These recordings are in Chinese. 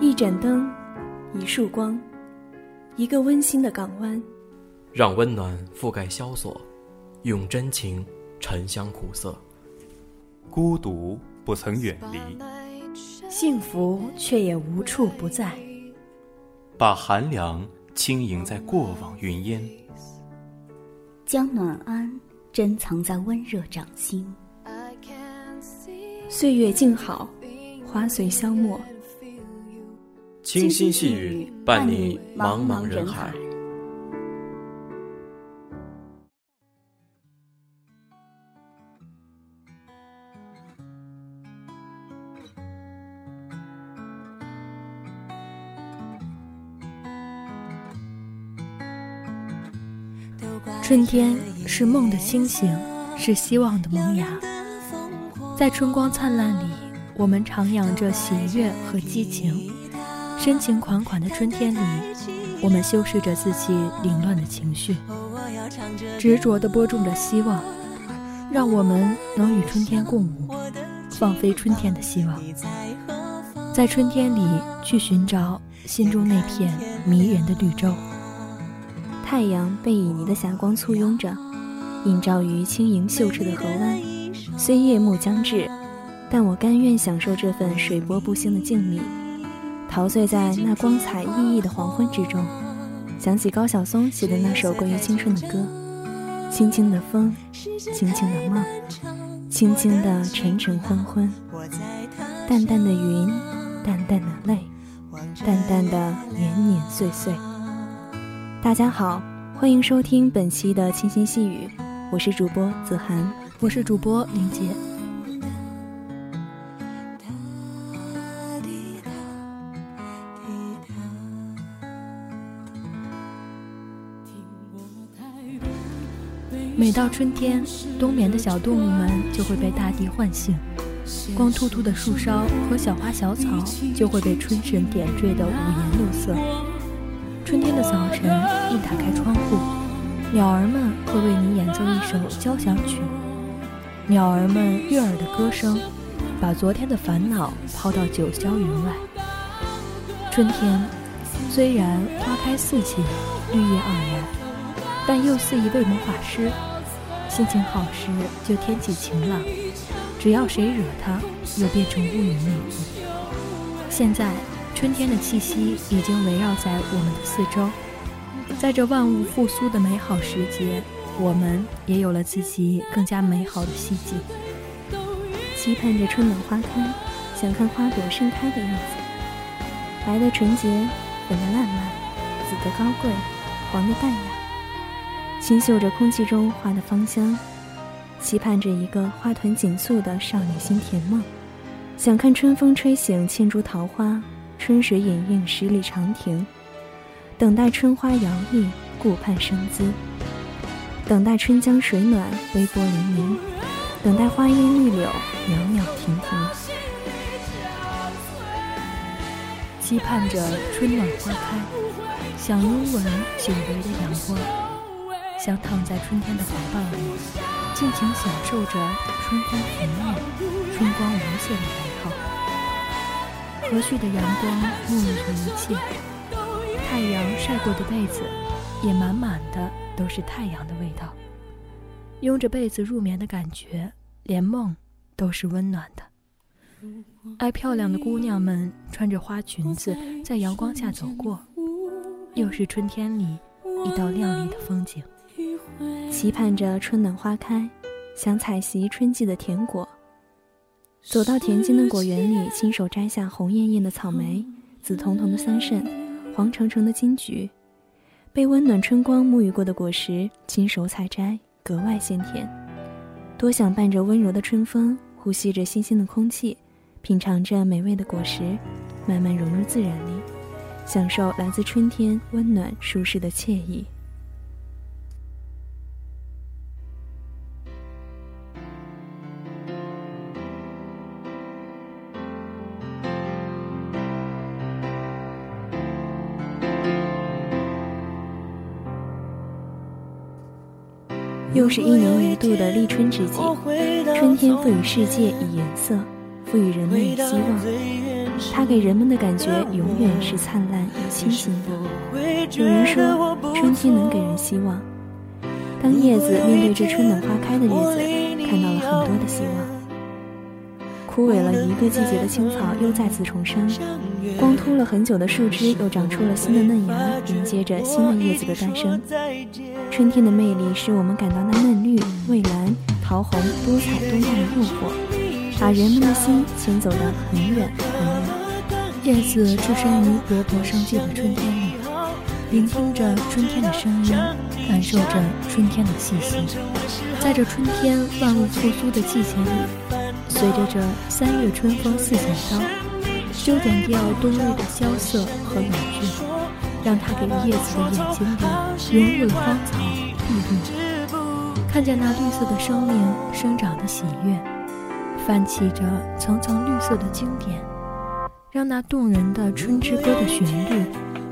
一盏灯，一束光，一个温馨的港湾，让温暖覆盖萧索，用真情沉香苦涩。孤独不曾远离，幸福却也无处不在。把寒凉轻盈在过往云烟，将暖安珍藏在温热掌心。岁月静好，花随香没。清新细雨伴你茫茫人海。春天是梦的清醒，是希望的萌芽。在春光灿烂里，我们徜徉着喜悦和激情。深情款款的春天里，我们修饰着自己凌乱的情绪，执着地播种着希望，让我们能与春天共舞，放飞春天的希望，在春天里去寻找心中那片迷人的绿洲。太阳被旖旎的霞光簇拥着，映照于轻盈秀澈的河湾。虽夜幕将至，但我甘愿享受这份水波不兴的静谧，陶醉在那光彩熠熠的黄昏之中。想起高晓松写的那首关于青春的歌：轻轻的风，轻轻的梦，轻轻的沉沉昏昏，淡淡的云，淡淡的泪，淡淡的年年岁岁。大家好，欢迎收听本期的清新细语，我是主播子涵。我是主播林杰。每到春天，冬眠的小动物们就会被大地唤醒，光秃秃的树梢和小花小草就会被春神点缀的五颜六色。春天的早晨，一打开窗户，鸟儿们会为你演奏一首交响曲。鸟儿们悦耳的歌声，把昨天的烦恼抛到九霄云外。春天虽然花开四季，绿叶盎然，但又似一位魔法师。心情好时就天气晴朗，只要谁惹他，又变成乌云密布。现在，春天的气息已经围绕在我们的四周，在这万物复苏的美好时节。我们也有了自己更加美好的希冀，期盼着春暖花开，想看花朵盛开的样子。白的纯洁，粉的烂漫，紫的高贵，黄的淡雅，清嗅着空气中花的芳香，期盼着一个花团锦簇的少女心甜梦。想看春风吹醒千株桃花，春水掩映十里长亭，等待春花摇曳，顾盼生姿。等待春江水暖，微波粼粼；等待花烟绿柳，袅袅婷婷。期盼着春暖花开，想拥吻久违的阳光，想躺在春天的怀抱里，尽情享受着春风拂面、春光无限的美好。和煦的阳光沐浴着一切，太阳晒过的被子也满满的。都是太阳的味道，拥着被子入眠的感觉，连梦都是温暖的。爱漂亮的姑娘们穿着花裙子在阳光下走过，又是春天里一道亮丽的风景。期盼着春暖花开，想采集春季的甜果。走到田间的果园里，亲手摘下红艳艳的草莓、紫彤彤的桑葚、黄澄澄的金桔。被温暖春光沐浴过的果实，亲手采摘，格外鲜甜。多想伴着温柔的春风，呼吸着新鲜的空气，品尝着美味的果实，慢慢融入自然里，享受来自春天温暖舒适的惬意。又是一年一度的立春之际，春天赋予世界以颜色，赋予人们以希望。它给人们的感觉永远是灿烂又清新的。有人说，春天能给人希望。当叶子面对这春暖花开的日子，看到了很多的希望。枯萎了一个季节的青草又再次重生，光秃了很久的树枝又长出了新的嫩芽，迎接着新的叶子的诞生。春天的魅力使我们感到那嫩绿、蔚蓝、桃红、多彩多样的诱惑，把人们的心牵走得很远很远。叶子置身于勃勃生机的春天里，聆听着春天的声音，感受着春天的气息，在这春天万物复苏的季节里。随着这三月春风似剪刀，修剪掉冬日的萧瑟和冷峻，让它给叶子的眼睛里融入了芳草碧绿，看见那绿色的生命生长的喜悦，泛起着层层绿色的经典，让那动人的春之歌的旋律，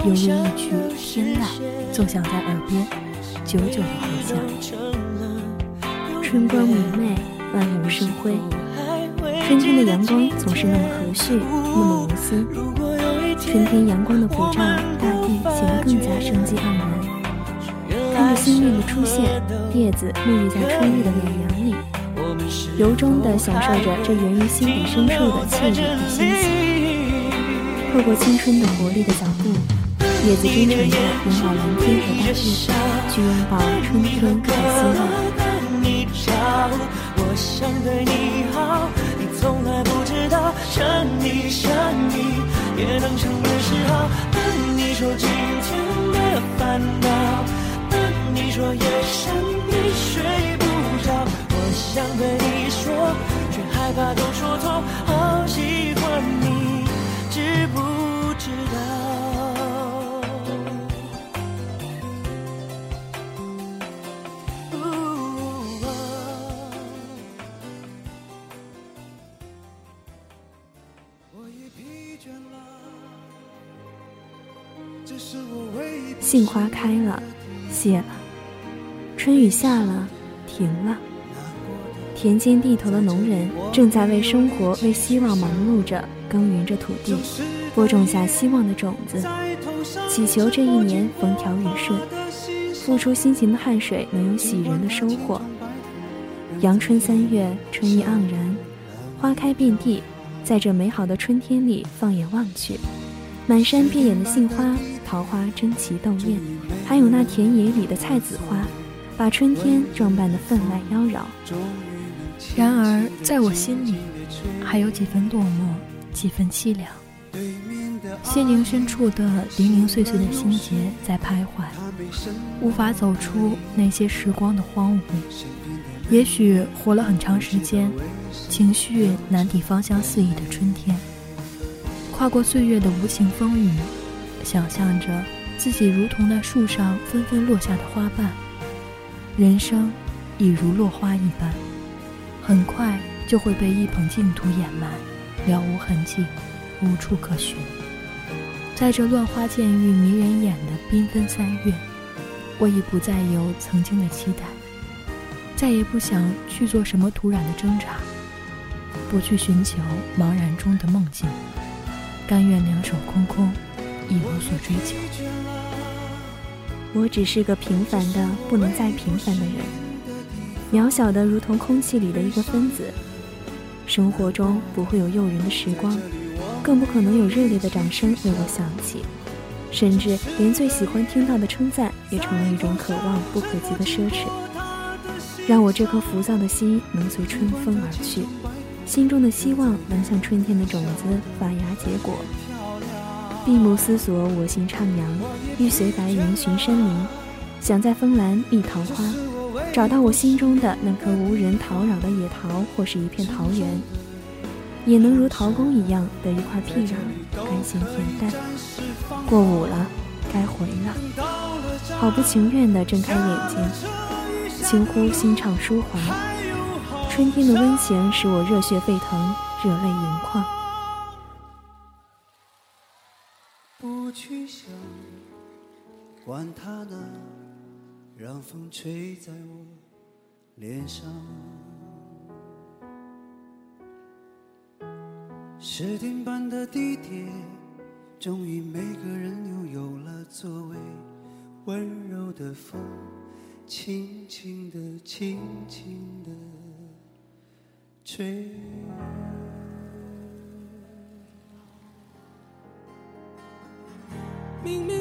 犹如一曲天籁，奏响在耳边，久久的回响。春光明媚，万物生辉。春天的阳光总是那么和煦，那么无私。春天阳光的普照，大地显得更加生机盎然。看着新月的出现，叶子沐浴在春日的暖阳里，由衷地享受着这源于心底深处的惬意与欣喜。透过青春的活力的脚步，叶子真诚地拥抱蓝天和大地，去拥抱春天和希望。从来不知道，想你想你也能成为嗜好。跟你说今天的烦恼，跟你说夜深你睡不着，我想对你说，却害怕都说错。好喜欢你，知不知道？杏花开了，谢了；春雨下了，停了。田间地头的农人正在为生活、为希望忙碌着，耕耘着土地，播种下希望的种子，祈求这一年风调雨顺，付出辛勤的汗水能有喜人的收获。阳春三月，春意盎然，花开遍地。在这美好的春天里，放眼望去，满山遍野的杏花。桃花争奇斗艳，还有那田野里的菜籽花，把春天装扮得分外妖娆。然而，在我心里，还有几分落寞，几分凄凉。心灵深处的零零碎碎的心结在徘徊，无法走出那些时光的荒芜。也许活了很长时间，情绪难抵芳香四溢的春天，跨过岁月的无情风雨。想象着自己如同那树上纷纷落下的花瓣，人生已如落花一般，很快就会被一捧净土掩埋，了无痕迹，无处可寻。在这乱花渐欲迷人眼的缤纷三月，我已不再有曾经的期待，再也不想去做什么突然的挣扎，不去寻求茫然中的梦境，甘愿两手空空。一无所追求，我只是个平凡的不能再平凡的人，渺小的如同空气里的一个分子。生活中不会有诱人的时光，更不可能有热烈的掌声为我响起，甚至连最喜欢听到的称赞也成了一种可望不可及的奢侈。让我这颗浮躁的心能随春风而去，心中的希望能像春天的种子发芽结果。闭目思索，我心徜徉，欲随白云寻山林，想在枫兰觅桃花，找到我心中的那棵无人讨扰的野桃，或是一片桃源，也能如陶公一样得一块僻壤，甘心恬淡。过午了，该回了，好不情愿地睁开眼睛，轻呼心畅舒缓，春天的温情使我热血沸腾，热泪盈眶。让风吹在我脸上。十点半的地铁，终于每个人又有了座位。温柔的风，轻轻的，轻轻的吹。明明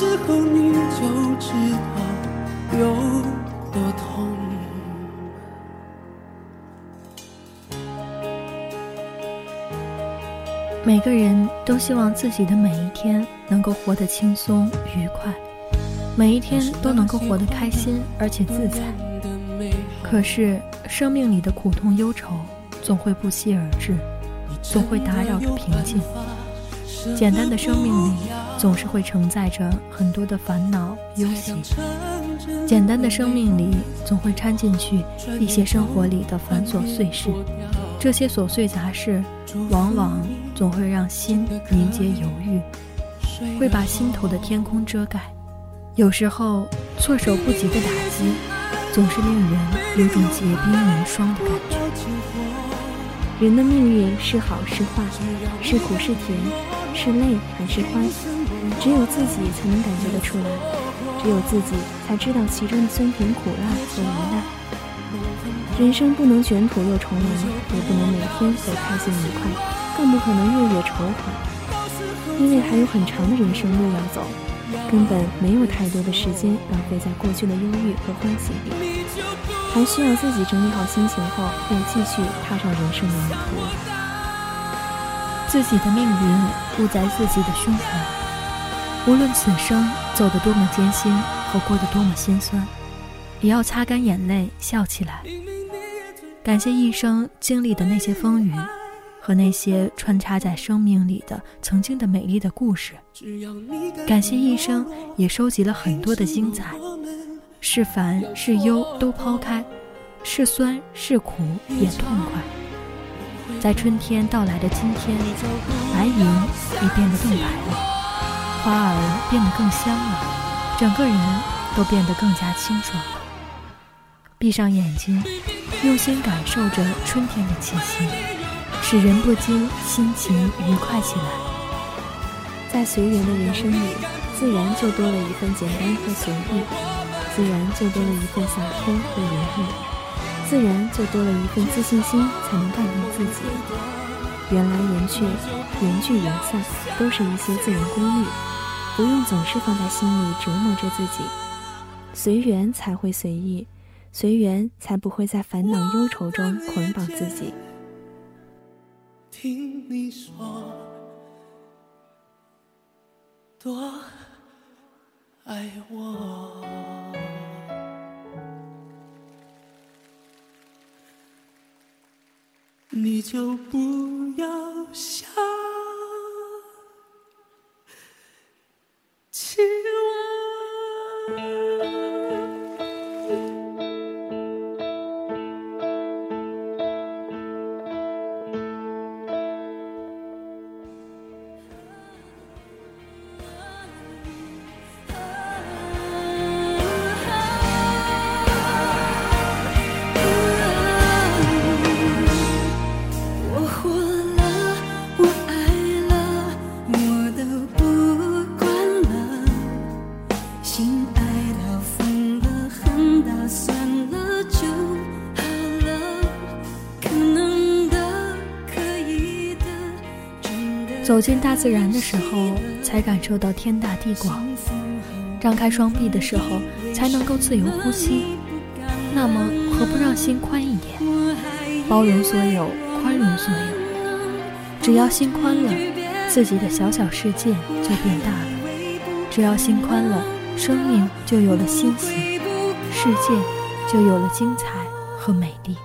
时候你就知道有多痛。每个人都希望自己的每一天能够活得轻松愉快，每一天都能够活得开心而且自在。可是，生命里的苦痛忧愁总会不期而至，总会打扰着平静。简单的生命里总是会承载着很多的烦恼忧喜，简单的生命里总会掺进去一些生活里的繁琐碎事。这些琐碎杂事，往往总会让心凝结犹豫，会把心头的天空遮盖。有时候，措手不及的打击，总是令人有种结冰凝霜的感觉。人的命运是好是坏，是苦是甜，是累还是欢，只有自己才能感觉得出来，只有自己才知道其中的酸甜苦辣和无奈。人生不能卷土又重来，也不能每天都开心愉快，更不可能日月愁烦，因为还有很长的人生路要走，根本没有太多的时间浪费在过去的忧郁和欢喜里，还需要自己整理好心情后，又继续踏上人生的旅途。自己的命运不在自己的胸怀，无论此生走得多么艰辛和过得多么心酸，也要擦干眼泪笑起来。感谢一生经历的那些风雨，和那些穿插在生命里的曾经的美丽的故事。感谢一生也收集了很多的精彩，是烦是忧都抛开，是酸是苦也痛快。在春天到来的今天，白云已变得更白了，花儿变得更香了，整个人都变得更加清爽了。闭上眼睛。用心感受着春天的气息，使人不禁心情愉快起来。在随缘的人生里，自然就多了一份简单和随意，自然就多了一份洒脱和圆润，自然就多了一份自信心，才能感动自己。缘来缘去，缘聚缘散，都是一些自然规律，不用总是放在心里折磨着自己。随缘才会随意。随缘，才不会在烦恼忧愁中捆绑自己。听你说，多爱我，你就不要想。走进大自然的时候，才感受到天大地广；张开双臂的时候，才能够自由呼吸。那么，何不让心宽一点，包容所有，宽容所有？只要心宽了，自己的小小世界就变大了；只要心宽了，生命就有了欣喜，世界就有了精彩和美丽。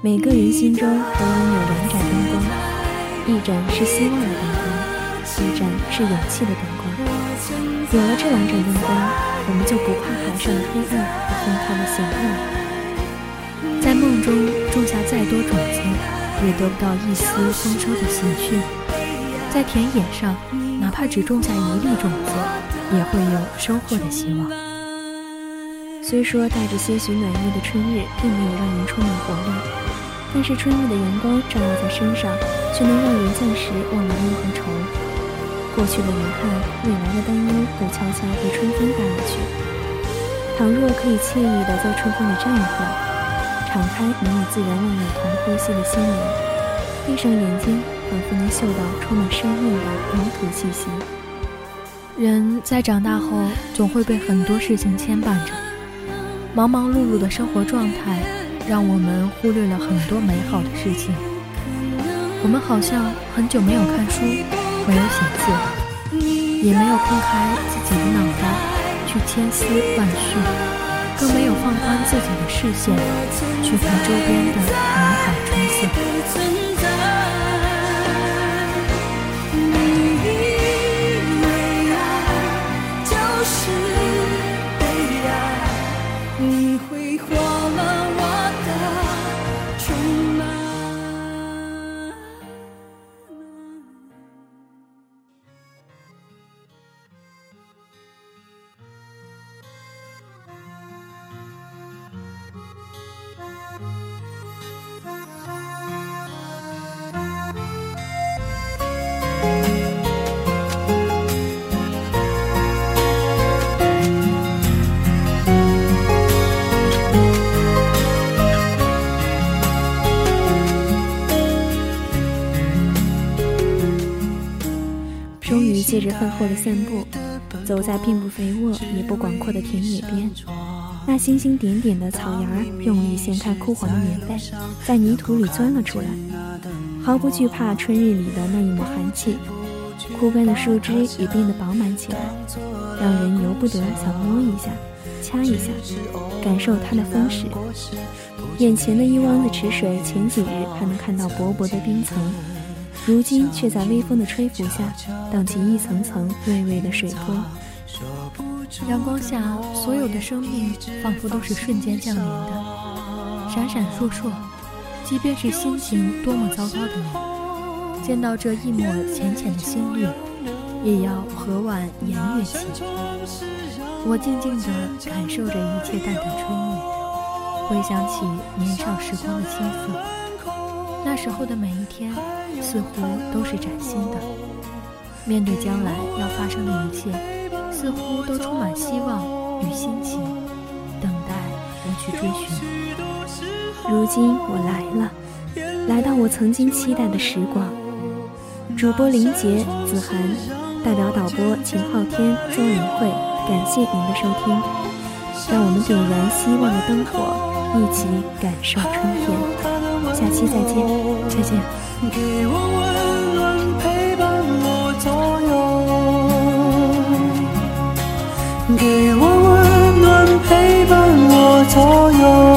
每个人心中都拥有两盏灯光。一盏是希望的灯光，一盏是勇气的灯光。有了这两盏灯光，我们就不怕海上的黑暗和风涛的险恶。在梦中种下再多种子，也得不到一丝丰收的喜讯。在田野上，哪怕只种下一粒种子，也会有收获的希望。虽说带着些许暖意的春日，并没有让人充满活力，但是春日的阳光照耀在身上，却能让人暂时忘了忧和愁。过去的遗憾，未来的担忧，都悄悄被春风带了去。倘若可以惬意地在春风里站一会儿，敞开能与自然万物同呼吸的心灵，闭上眼睛，仿佛能嗅到充满生命的泥土气息。人在长大后，总会被很多事情牵绊着。忙忙碌碌的生活状态，让我们忽略了很多美好的事情。我们好像很久没有看书，没有写字，也没有空开自己的脑袋去千思万绪，更没有放宽自己的视线去看周边的美好春色。散步，走在并不肥沃也不广阔的田野边，那星星点点的草芽儿用力掀开枯黄的棉被，在泥土里钻了出来，毫不惧怕春日里的那一抹寒气。枯干的树枝也变得饱满起来，让人由不得想摸一下、掐一下，感受它的丰实。眼前的一汪子池水，前几日还能看到薄薄的冰层。如今却在微风的吹拂下，荡起一层层微微的水波。阳光下，所有的生命仿佛都是瞬间降临的，闪闪烁烁。即便是心情多么糟糕的你，见到这一抹浅浅的新绿，也要和婉言悦起。我静静地感受着一切淡淡春意，回想起年少时光的青涩。那时候的每一天，似乎都是崭新的。面对将来要发生的一切，似乎都充满希望与心情，等待我去追寻。如今我来了，来到我曾经期待的时光。主播林杰、子涵，代表导播秦昊天、周仁慧，感谢您的收听。让我们点燃希望的灯火，一起感受春天。下期再见，再见。给我温暖陪伴我左右，给我温暖陪伴我左右。